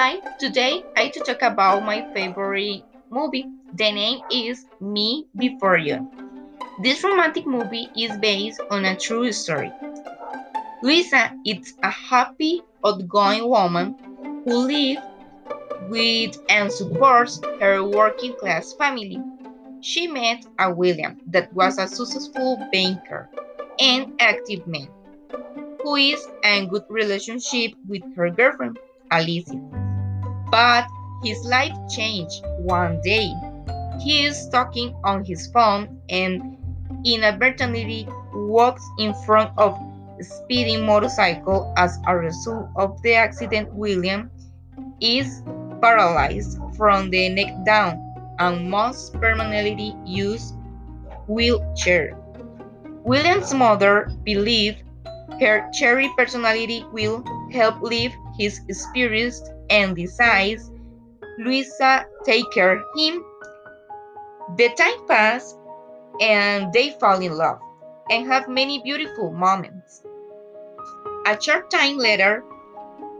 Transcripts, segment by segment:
Hi, today I to talk about my favorite movie. The name is Me Before You. This romantic movie is based on a true story. Louisa is a happy, outgoing woman who lives with and supports her working class family. She met a William that was a successful banker and active man who is in good relationship with her girlfriend, Alicia. But his life changed one day. He is talking on his phone and inadvertently walks in front of a speeding motorcycle as a result of the accident William is paralyzed from the neck down and must permanently use wheelchair. William's mother believed her cherry personality will help lift his spirits and decides Louisa take care of him. The time passes and they fall in love and have many beautiful moments. A short time later,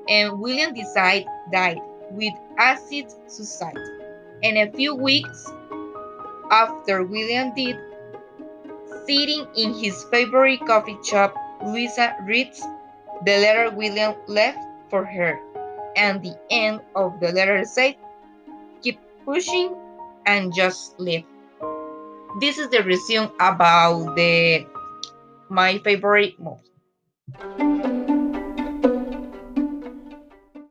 and William decide died with acid suicide. And a few weeks after William did, sitting in his favorite coffee shop, Louisa reads the letter William left for her. And the end of the letter said, keep pushing and just live. This is the resume about the my favorite movie.